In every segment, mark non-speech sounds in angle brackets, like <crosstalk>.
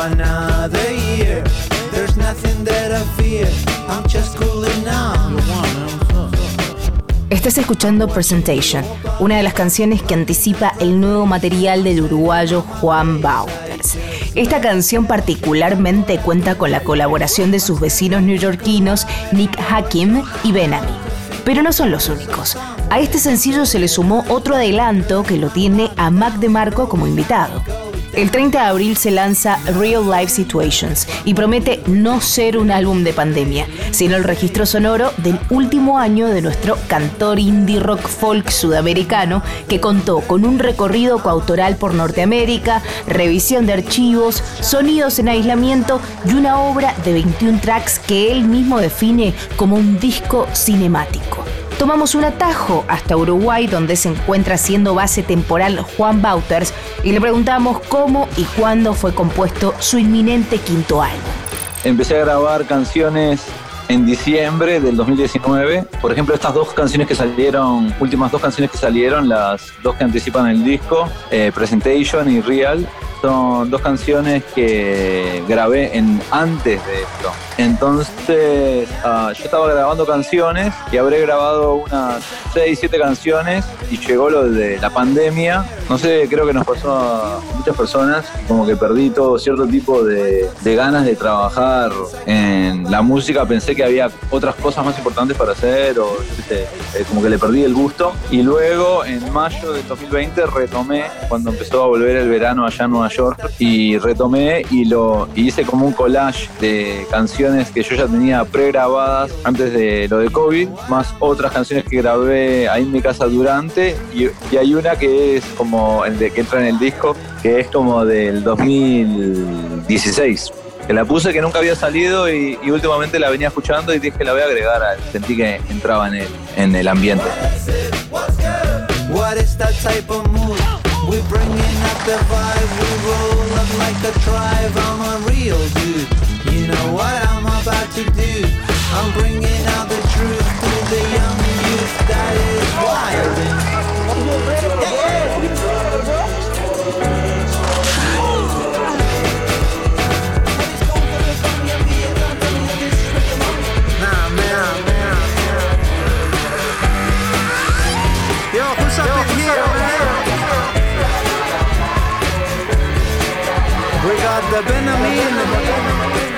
another year. There's nothing that I fear. I'm just. Estás escuchando Presentation, una de las canciones que anticipa el nuevo material del uruguayo Juan Bauters. Esta canción particularmente cuenta con la colaboración de sus vecinos neoyorquinos Nick Hakim y Benami. Pero no son los únicos. A este sencillo se le sumó otro adelanto que lo tiene a Mac DeMarco como invitado. El 30 de abril se lanza Real Life Situations y promete no ser un álbum de pandemia, sino el registro sonoro del último año de nuestro cantor indie rock folk sudamericano que contó con un recorrido coautoral por Norteamérica, revisión de archivos, sonidos en aislamiento y una obra de 21 tracks que él mismo define como un disco cinemático tomamos un atajo hasta Uruguay, donde se encuentra siendo base temporal Juan Bauters, y le preguntamos cómo y cuándo fue compuesto su inminente quinto álbum. Empecé a grabar canciones en diciembre del 2019. Por ejemplo, estas dos canciones que salieron, últimas dos canciones que salieron, las dos que anticipan el disco, eh, Presentation y Real, son dos canciones que grabé en, antes de esto. Entonces, ah, yo estaba grabando canciones y habré grabado unas 6, 7 canciones y llegó lo de la pandemia. No sé, creo que nos pasó a muchas personas, como que perdí todo cierto tipo de, ganas de trabajar en la música. Pensé que había otras cosas más importantes para hacer o eh, como que le perdí el gusto. Y luego, en mayo del 2020, retomé cuando empezó a volver el verano allá en Nueva York y retomé y lo hice como un collage de canciones que yo ya tenía pregrabadas antes de lo de COVID, más otras canciones que grabé ahí en mi casa durante y, hay una que es como el de que entra en el disco, que es como del 2016 que la puse que nunca había salido y, últimamente la venía escuchando y dije la voy a agregar, sentí que entraba en el, en el ambiente. I'm bringing out the truth to the young youth that is wild. We got the Benjamin,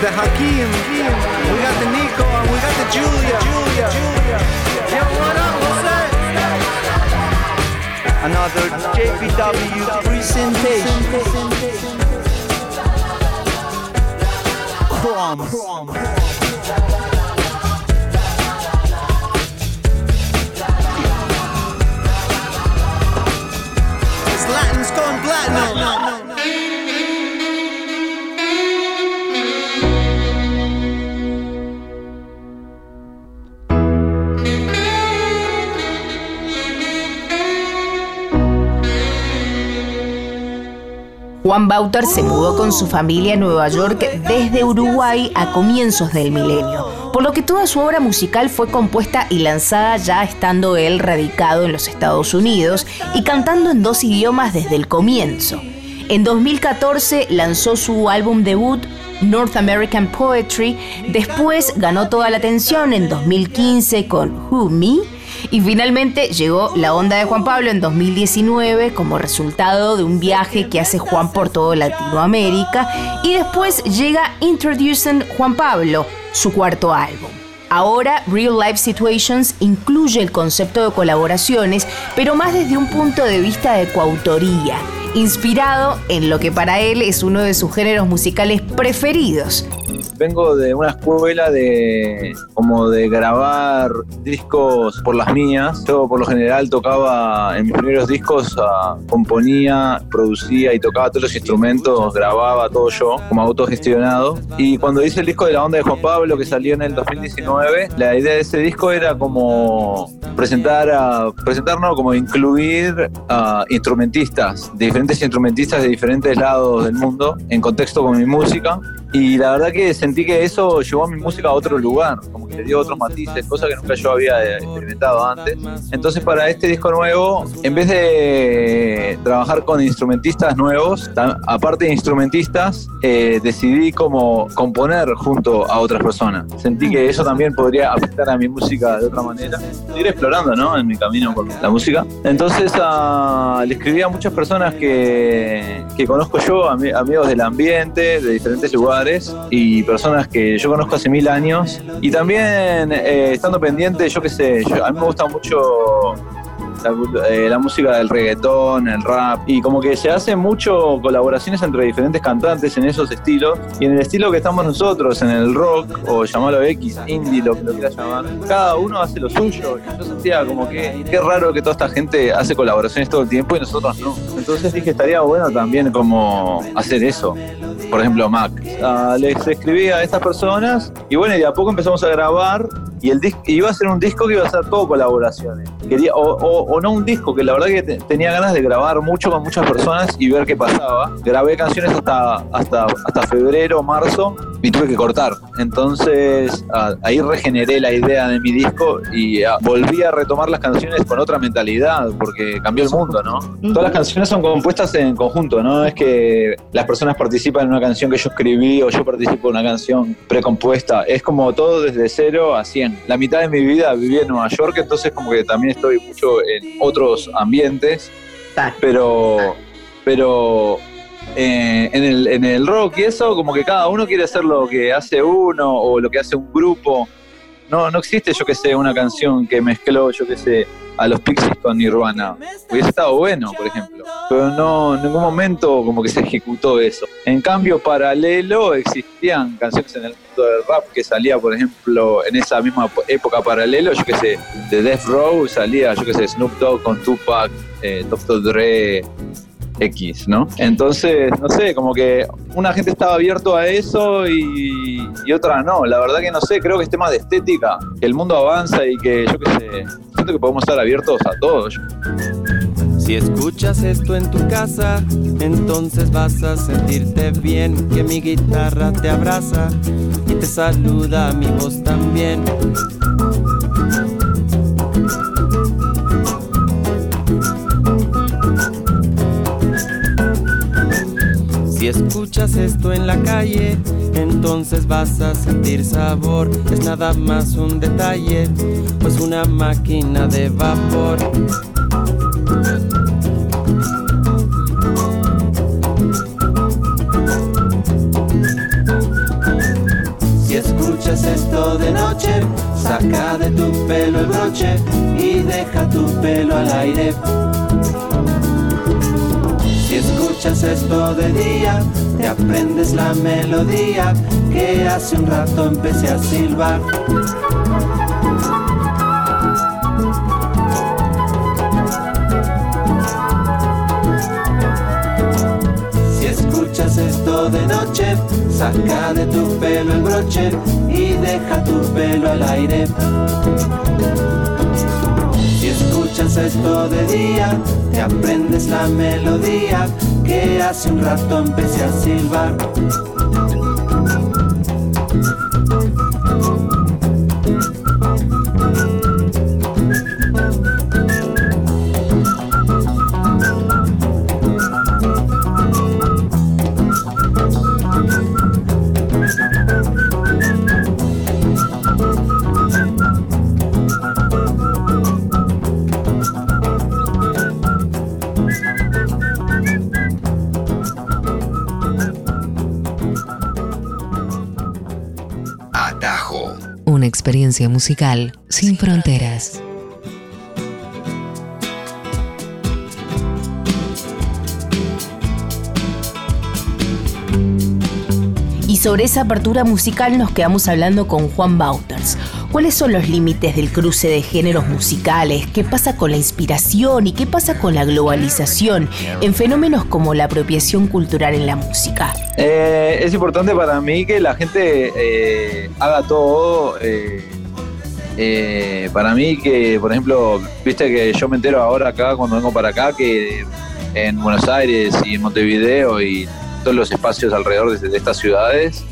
the Hakim. We got the. Another JPW presentation. Crumbs. Juan Bauter se mudó con su familia a Nueva York desde Uruguay a comienzos del milenio, por lo que toda su obra musical fue compuesta y lanzada ya estando él radicado en los Estados Unidos y cantando en dos idiomas desde el comienzo. En 2014 lanzó su álbum debut North American Poetry, después ganó toda la atención en 2015 con Who Me, y finalmente llegó la onda de Juan Pablo en 2019 como resultado de un viaje que hace Juan por todo Latinoamérica. Y después llega Introducing Juan Pablo, su cuarto álbum. Ahora Real Life Situations incluye el concepto de colaboraciones, pero más desde un punto de vista de coautoría, inspirado en lo que para él es uno de sus géneros musicales preferidos, vengo de una escuela de como de grabar discos por las mías. Yo por lo general tocaba en mis primeros discos, ah, componía, producía y tocaba todos los instrumentos, grababa todo yo como autogestionado. Y cuando hice el disco de la onda de Juan Pablo que salió en el 2019, la idea de ese disco era como presentar, a, presentar no, como incluir a instrumentistas, diferentes instrumentistas de diferentes lados del mundo en contexto con mi música y la verdad que sentí que eso llevó a mi música a otro lugar, como le dio otros matices, cosas que nunca yo había experimentado antes. Entonces para este disco nuevo, en vez de trabajar con instrumentistas nuevos, aparte de instrumentistas, eh, decidí como componer junto a otras personas. Sentí que eso también podría afectar a mi música de otra manera. Ir explorando, ¿no? En mi camino con la música. Entonces le escribí a muchas personas que, que conozco yo, amigos del ambiente, de diferentes lugares y personas que yo conozco hace mil años. Y también eh, estando pendiente, yo qué sé, a mí me gusta mucho eh, la, música del reggaetón, el rap, y como que se hacen mucho colaboraciones entre diferentes cantantes en esos estilos, y en el estilo que estamos nosotros, en el rock, o llamarlo X, indie, lo que lo quieras llamar, cada uno hace lo suyo, y yo sentía como que qué raro que toda esta gente hace colaboraciones todo el tiempo y nosotros no. Entonces dije, estaría bueno también como hacer eso. Por ejemplo, Mac. Ah, les escribí a estas personas y bueno, y de a poco empezamos a grabar y el disco iba a ser un disco que iba a ser todo colaboraciones. Quería, o, no un disco, que la verdad que tenía ganas de grabar mucho con muchas personas y ver qué pasaba. Grabé canciones hasta, hasta, hasta febrero, marzo y tuve que cortar. Entonces ahí regeneré la idea de mi disco y ah, volví a retomar las canciones con otra mentalidad porque cambió el mundo, ¿no? Todas las canciones son compuestas en conjunto, ¿no? Es que las personas participan en una canción que yo escribí o yo participo en una canción precompuesta. Es como todo desde cero a 100 la mitad de mi vida viví en Nueva York, entonces como que también estoy mucho en otros ambientes, pero, pero eh, en, el, en el rock y eso, como que cada uno quiere hacer lo que hace uno o lo que hace un grupo. No, no existe, yo que sé, una canción que mezcló, yo que sé, a los Pixies con Nirvana. Hubiese estado bueno, por ejemplo. Pero no, en ningún momento como que se ejecutó eso. En cambio, paralelo, existían canciones en el mundo del rap que salía, por ejemplo, en esa misma época paralelo, yo que sé, de Death Row salía, yo que sé, Snoop Dogg con Tupac, eh, Dr. Dre, X, ¿no? Entonces, no sé, como que una gente estaba abierto a eso y, otra no. La verdad que no sé, creo que es tema de estética, que el mundo avanza y que yo qué sé, siento que podemos estar abiertos a todos. Si escuchas esto en tu casa, entonces vas a sentirte bien, que mi guitarra te abraza y te saluda mi voz también. Escuchas esto en la calle, entonces vas a sentir sabor. Es nada más un detalle, pues una máquina de vapor. Si escuchas esto de noche, saca de tu pelo el broche y deja tu pelo al aire escuchas esto de día, te aprendes la melodía que hace un rato empecé a silbar. Si escuchas esto de noche, saca de tu pelo el broche y deja tu pelo al aire. Escuchas esto de día, te aprendes la melodía que hace un rato empecé a silbar. Experiencia musical sin fronteras. Y sobre esa apertura musical nos quedamos hablando con Juan Bauters, ¿Cuáles son los límites del cruce de géneros musicales? ¿Qué pasa con la inspiración y qué pasa con la globalización en fenómenos como la apropiación cultural en la música? Eh, es importante para mí que la gente eh, haga todo. Eh, para mí que, por ejemplo, viste que yo me entero ahora acá, cuando vengo para acá, que en Buenos Aires y en Montevideo y todos los espacios alrededor de estas ciudades,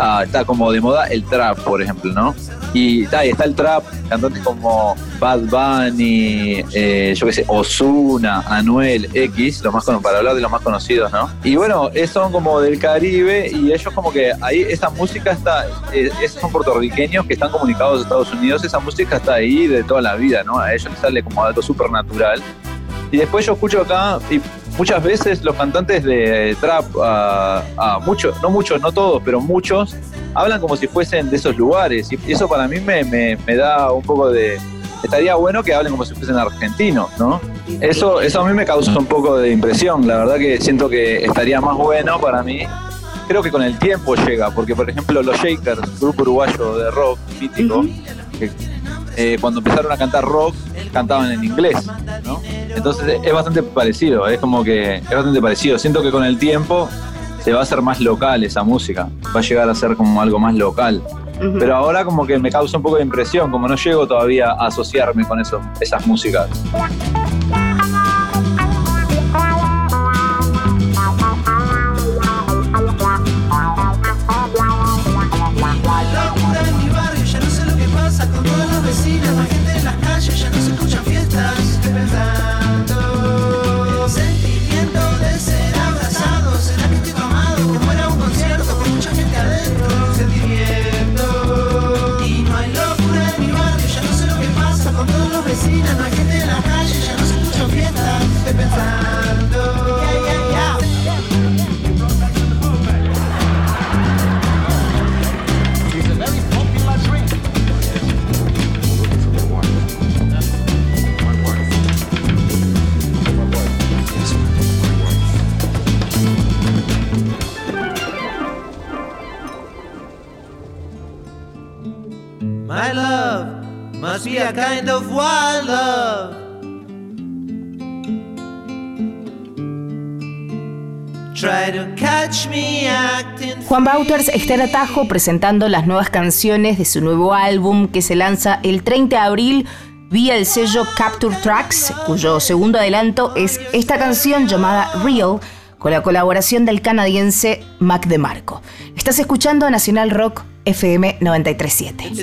ah, está como de moda el trap, por ejemplo, ¿no? Y está, está el trap, cantantes como Bad Bunny, eh, yo qué sé, Osuna, Anuel, X, lo más para hablar de los más conocidos, ¿no? Y bueno, son como del Caribe y ellos como que ahí esa música está, eh, esos son puertorriqueños que están comunicados a Estados Unidos, esa música está ahí de toda la vida, ¿no? A ellos les sale como algo súper natural. Y después yo escucho acá y muchas veces los cantantes de trap, a muchos, no muchos, no todos, pero muchos, hablan como si fuesen de esos lugares. Y eso para mí me, me, da un poco de. Estaría bueno que hablen como si fuesen argentinos, ¿no? Eso, eso a mí me causa un poco de impresión. La verdad que siento que estaría más bueno para mí. Creo que con el tiempo llega, porque por ejemplo los Shakers, grupo uruguayo de rock mítico, que eh, cuando empezaron a cantar rock, cantaban en inglés, ¿no? Entonces es bastante parecido, es como que es bastante parecido. Siento que con el tiempo se va a hacer más local esa música, va a llegar a ser como algo más local. Pero ahora como que me causa un poco de impresión, como no llego todavía a asociarme con eso, esas músicas. Juan Bauters está en atajo presentando las nuevas canciones de su nuevo álbum que se lanza el 30 de abril vía el sello Capture Tracks, cuyo segundo adelanto es esta canción llamada Real, con la colaboración del canadiense Mac DeMarco. Estás escuchando Nacional Rock FM 937.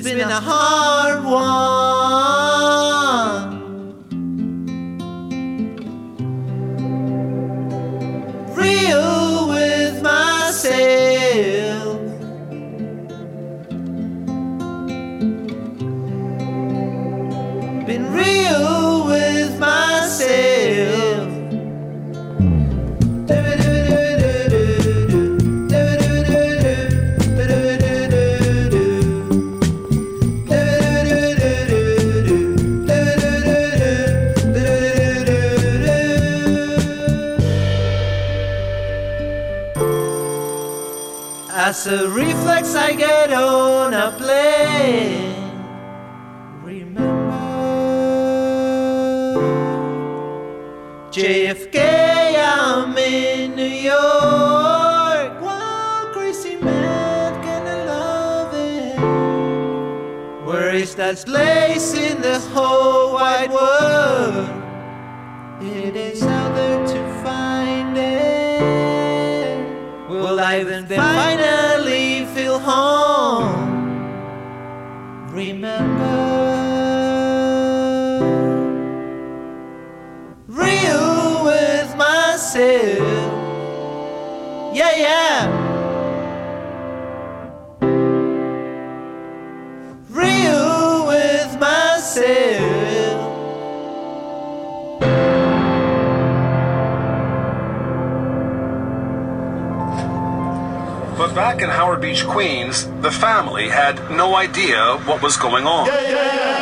As a reflex, I get on a plane. Remember JFK, I'm in New York. One crazy man, can I love it? Where is that place in the whole wide world? It is out there to find it. Will I then find it? Back in Howard Beach, Queens, the family had no idea what was going on. Yeah, way.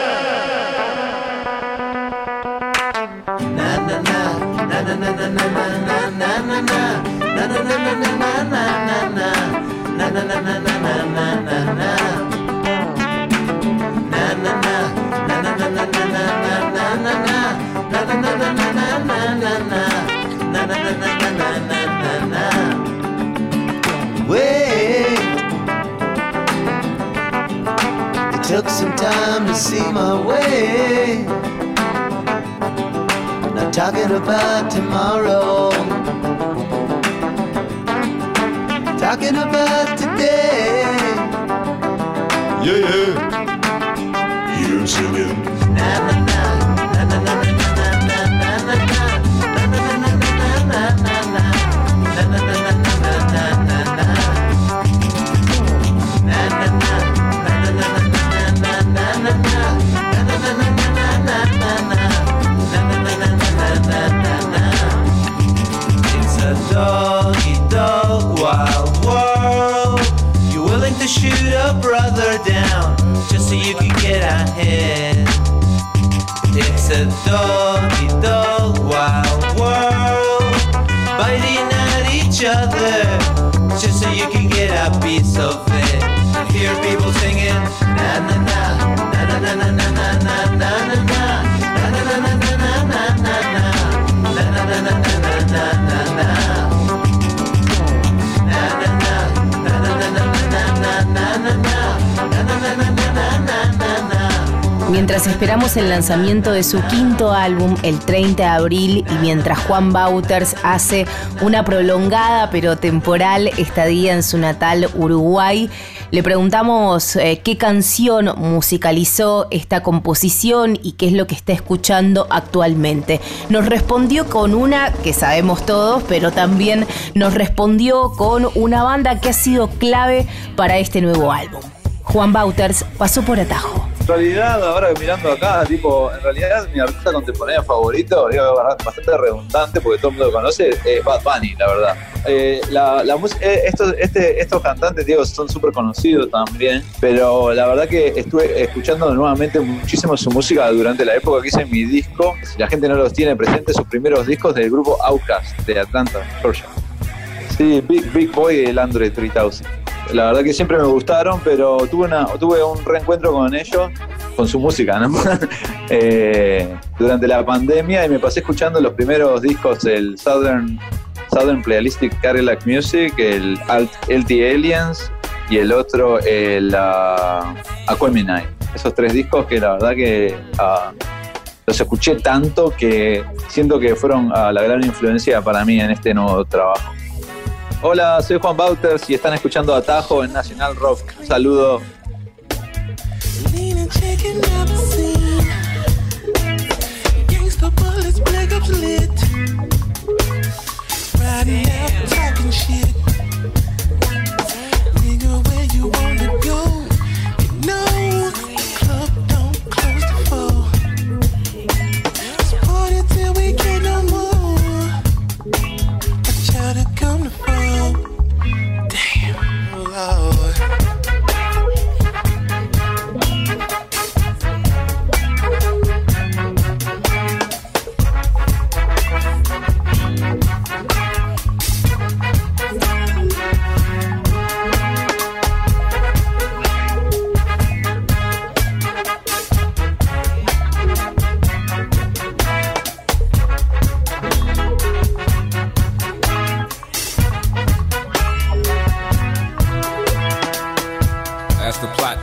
Took some time to see my way. Not talking about tomorrow, talking about today. Yeah, yeah. Him singing. that piece of it. Hear people singing, na na na, na na na na na. Mientras esperamos el lanzamiento de su quinto álbum el 30 de abril y mientras Juan Bauters hace una prolongada pero temporal estadía en su natal Uruguay, le preguntamos eh, qué canción musicalizó esta composición y qué es lo que está escuchando actualmente. Nos respondió con una que sabemos todos, pero también nos respondió con una banda que ha sido clave para este nuevo álbum. Juan Bauters pasó por atajo. En realidad, ahora mirando acá, tipo, en realidad mi artista contemporáneo favorito, digo, bastante redundante porque todo el mundo lo conoce, es Bad Bunny, la verdad. Eh, la, la eh, estos, este, estos cantantes, digo, son súper conocidos también, pero la verdad que estuve escuchando nuevamente muchísimo su música durante la época que hice mi disco. La gente no los tiene presente, sus primeros discos del grupo Outkast de Atlanta, Georgia. Sí, Big, Big Boy el Android 3000. La verdad que siempre me gustaron, pero tuve, una, tuve un reencuentro con ellos, con su música, ¿no? <laughs> Eh, durante la pandemia y me pasé escuchando los primeros discos del Southern, Southern Playalistic Cadillac Music, el Alt, LT Aliens y el otro, el uh, Aquemini. Esos tres discos que la verdad que uh, los escuché tanto que siento que fueron uh, la gran influencia para mí en este nuevo trabajo. Hola, soy Juan Bauters y están escuchando Atajo en Nacional Rock. Un saludo.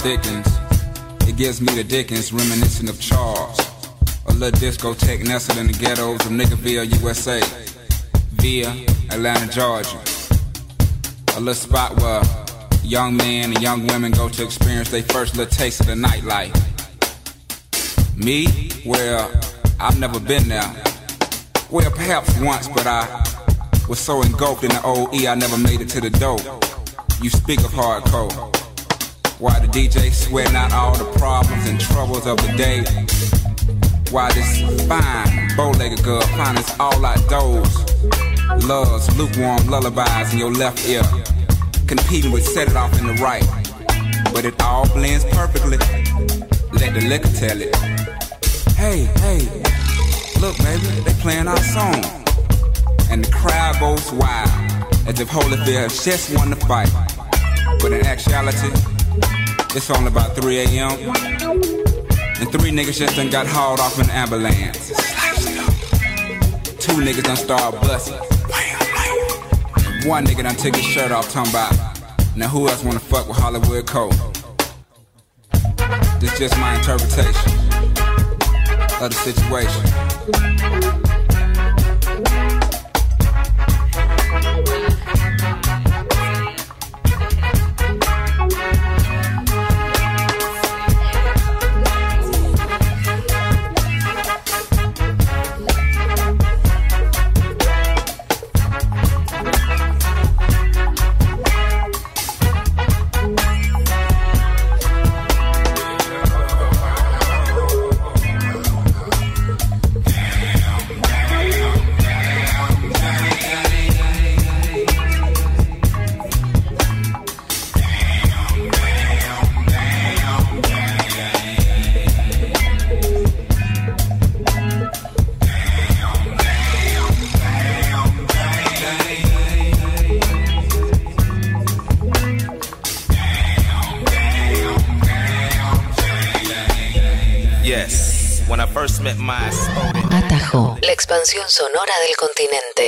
Thickens, it gives me the Dickens reminiscent of Charles. A little discotheque nestled in the ghettos of Nickerville, USA, via Atlanta, Georgia. A little spot where young men and young women go to experience their first little taste of the nightlife. Me? Well, I've never been there. Well, perhaps once, but I was so engulfed in the OE I never made it to the door. You speak of hardcore. Why the DJ sweating out all the problems and troubles of the day? Why this fine, bow-legged girl finds all outdoors? Loves lukewarm lullabies in your left ear, competing with set it off in the right. But it all blends perfectly. Let the liquor tell it. Hey, hey, look, baby, they playing our song, and the crowd goes wild as if Holyfield just won the fight. But in actuality, it's only about 3 a.m. And three niggas just done got hauled off in an ambulance. Two niggas done started busting. One nigga done took his shirt off talking about, now who else wanna fuck with Hollywood Cole? This just my interpretation of the situation. Exponent. Atajo. La expansión sonora del continente.